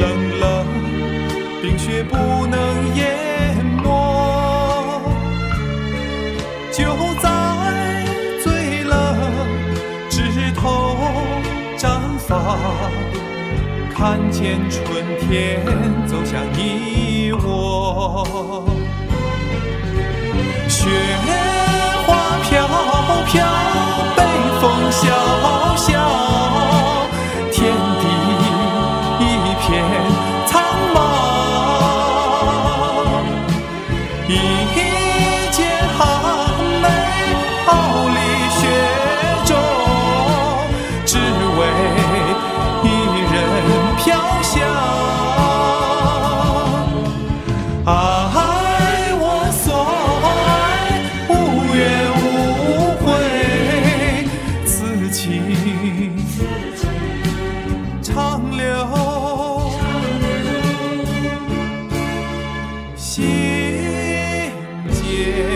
冷冷冰雪不能淹没，就在最冷枝头绽放，看见春天走向你我。雪花飘飘，Yeah.